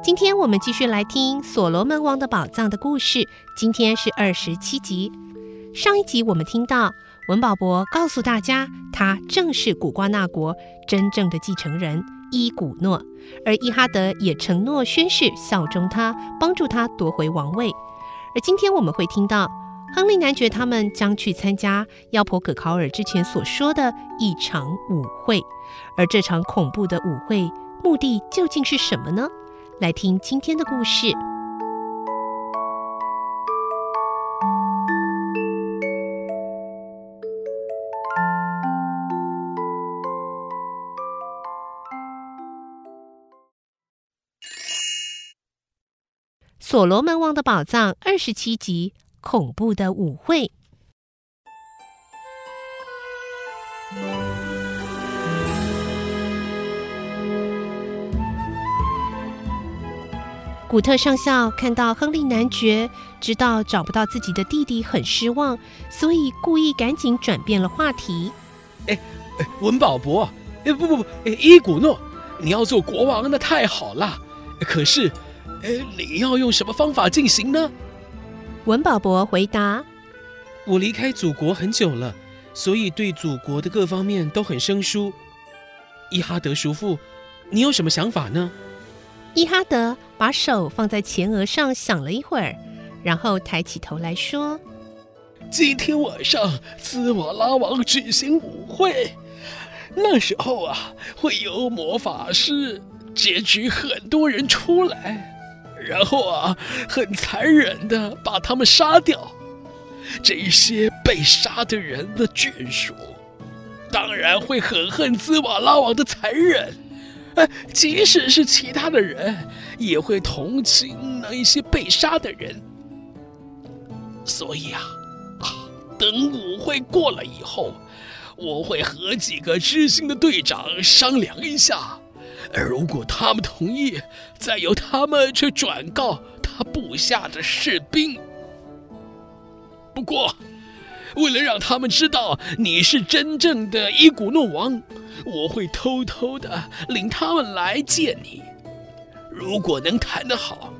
今天我们继续来听《所罗门王的宝藏》的故事。今天是二十七集。上一集我们听到文保博告诉大家，他正是古瓜纳国真正的继承人伊古诺，而伊哈德也承诺宣誓效忠他，帮助他夺回王位。而今天我们会听到。亨利男爵他们将去参加妖婆葛考尔之前所说的一场舞会，而这场恐怖的舞会目的究竟是什么呢？来听今天的故事，《所罗门王的宝藏》二十七集。恐怖的舞会。古特上校看到亨利男爵，知道找不到自己的弟弟，很失望，所以故意赶紧转变了话题。哎，文保博，哎，不不不，伊古诺，你要做国王，那太好了。可是，哎，你要用什么方法进行呢？文保博回答：“我离开祖国很久了，所以对祖国的各方面都很生疏。伊哈德叔父，你有什么想法呢？”伊哈德把手放在前额上想了一会儿，然后抬起头来说：“今天晚上兹瓦拉王举行舞会，那时候啊，会有魔法师截取很多人出来。”然后啊，很残忍的把他们杀掉。这些被杀的人的眷属，当然会很恨兹瓦拉王的残忍。即使是其他的人，也会同情那一些被杀的人。所以啊，等舞会过了以后，我会和几个知心的队长商量一下。如果他们同意，再由他们去转告他部下的士兵。不过，为了让他们知道你是真正的伊古诺王，我会偷偷的领他们来见你。如果能谈得好，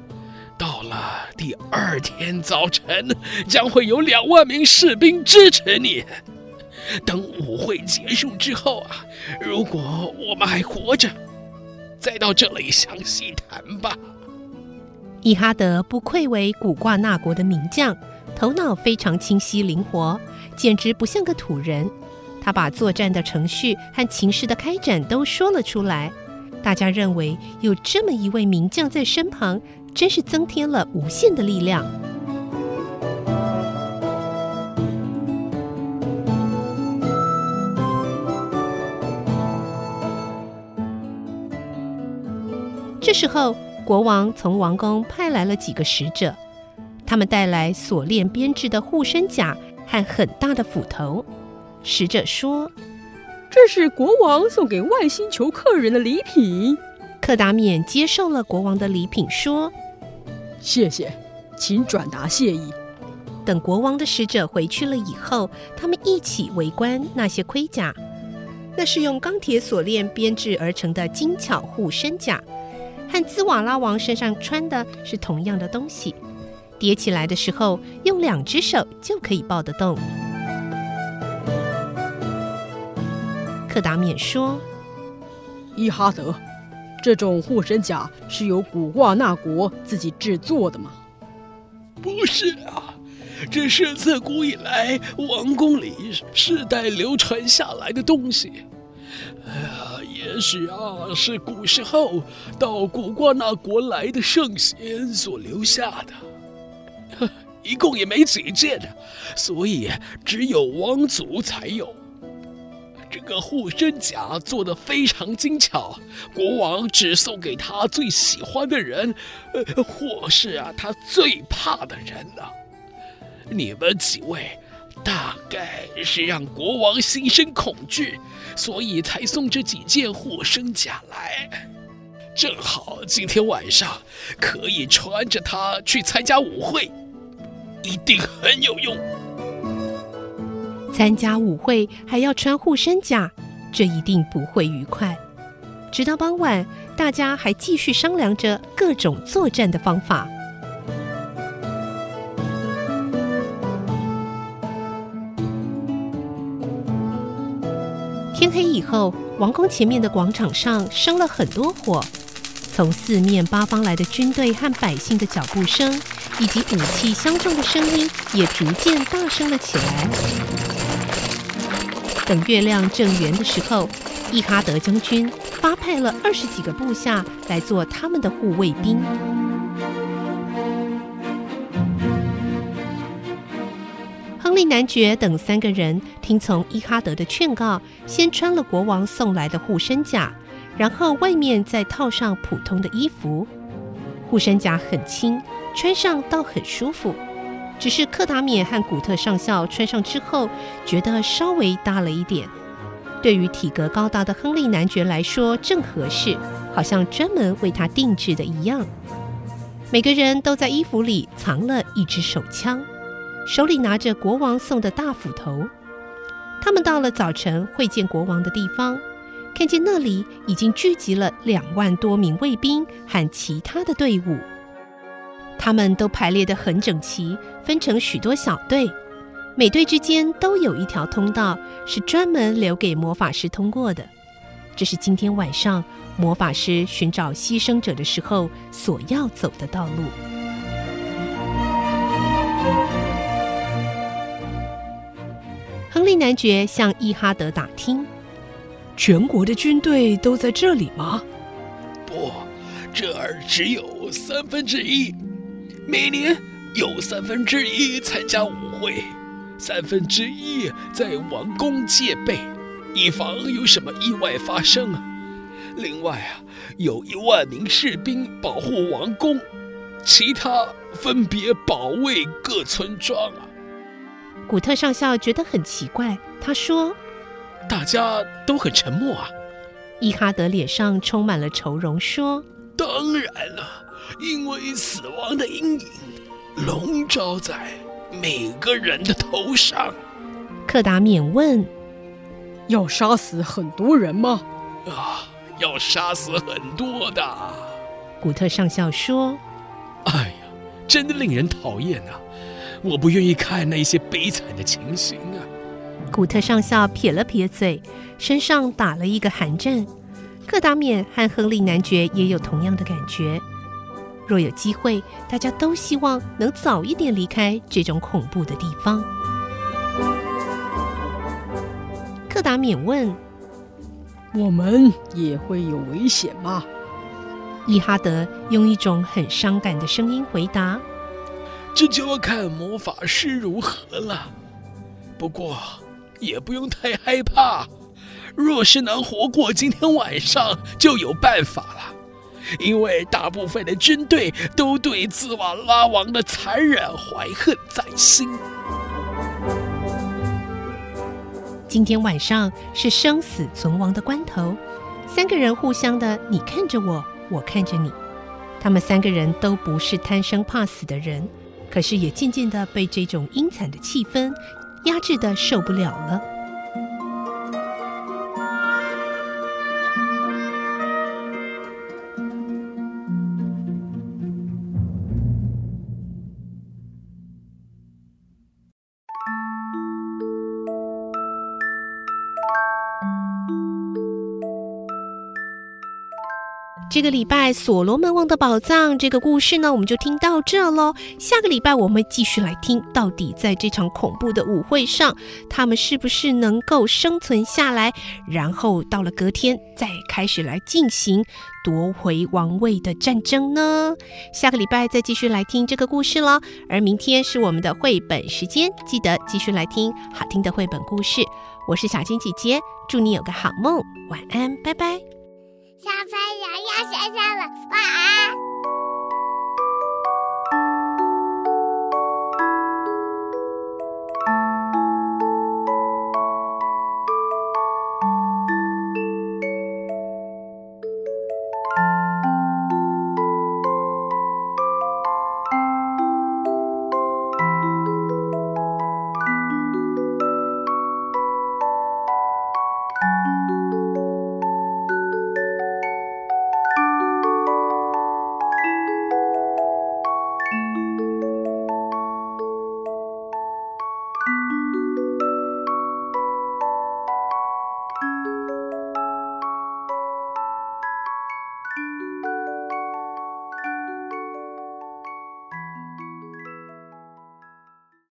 到了第二天早晨，将会有两万名士兵支持你。等舞会结束之后啊，如果我们还活着。再到这里详细谈吧。伊哈德不愧为古挂纳国的名将，头脑非常清晰灵活，简直不像个土人。他把作战的程序和情势的开展都说了出来。大家认为有这么一位名将在身旁，真是增添了无限的力量。这时候，国王从王宫派来了几个使者，他们带来锁链编制的护身甲和很大的斧头。使者说：“这是国王送给外星球客人的礼品。”克达免接受了国王的礼品，说：“谢谢，请转达谢意。”等国王的使者回去了以后，他们一起围观那些盔甲，那是用钢铁锁链编制而成的精巧护身甲。和兹瓦拉王身上穿的是同样的东西，叠起来的时候用两只手就可以抱得动。克达冕说：“伊哈德，这种护身甲是由古挂纳国自己制作的吗？”“不是啊，这是自古以来王宫里世代流传下来的东西。哎呀，也许啊，是古时候到古挂那国来的圣贤所留下的。一共也没几件，所以只有王族才有。这个护身甲做得非常精巧，国王只送给他最喜欢的人，呃，或是啊他最怕的人呢、你们几位大概是让国王心生恐惧，所以才送这几件护身甲来。正好今天晚上可以穿着它去参加舞会，一定很有用。参加舞会还要穿护身甲，这一定不会愉快。直到傍晚，大家还继续商量着各种作战的方法。天黑以后，王宫前面的广场上生了很多火，从四面八方来的军队和百姓的脚步声，以及武器相撞的声音，也逐渐大声了起来。等月亮正圆的时候，伊哈德将军发派了二十几个部下来做他们的护卫兵。亨利男爵等三个人听从伊哈德的劝告，先穿了国王送来的护身甲，然后外面再套上普通的衣服。护身甲很轻，穿上倒很舒服。只是克达缅和古特上校穿上之后，觉得稍微大了一点。对于体格高大的亨利男爵来说，正合适，好像专门为他定制的一样。每个人都在衣服里藏了一支手枪，手里拿着国王送的大斧头。他们到了早晨会见国王的地方，看见那里已经聚集了两万多名卫兵和其他的队伍。他们都排列得很整齐，分成许多小队，每队之间都有一条通道，是专门留给魔法师通过的。这是今天晚上魔法师寻找牺牲者的时候所要走的道路。亨利男爵向伊哈德打听：“全国的军队都在这里吗？”“不，这儿只有三分之一。”每年有三分之一参加舞会，三分之一在王宫戒备，以防有什么意外发生。另外啊，有一万名士兵保护王宫，其他分别保卫各村庄啊。古特上校觉得很奇怪，他说：“大家都很沉默啊。”伊哈德脸上充满了愁容，说：“当然了。”因为死亡的阴影笼罩在每个人的头上。克达缅问：“要杀死很多人吗？”“啊，要杀死很多的。”古特上校说：“哎呀，真的令人讨厌啊！我不愿意看那些悲惨的情形啊。”古特上校撇了撇嘴，身上打了一个寒战。克达缅和亨利男爵也有同样的感觉。若有机会，大家都希望能早一点离开这种恐怖的地方。克达免问：“我们也会有危险吗？”伊哈德用一种很伤感的声音回答：“这就要看魔法师如何了。不过也不用太害怕，若是能活过今天晚上，就有办法了。”因为大部分的军队都对兹瓦拉王的残忍怀恨在心。今天晚上是生死存亡的关头，三个人互相的，你看着我，我看着你。他们三个人都不是贪生怕死的人，可是也渐渐的被这种阴惨的气氛压制的受不了了。这个礼拜所罗门王的宝藏这个故事呢，我们就听到这喽。下个礼拜我们继续来听，到底在这场恐怖的舞会上，他们是不是能够生存下来？然后到了隔天，再开始来进行夺回王位的战争呢？下个礼拜再继续来听这个故事喽。而明天是我们的绘本时间，记得继续来听好听的绘本故事。我是小金姐姐，祝你有个好梦，晚安，拜拜。小朋友要睡觉了，晚安。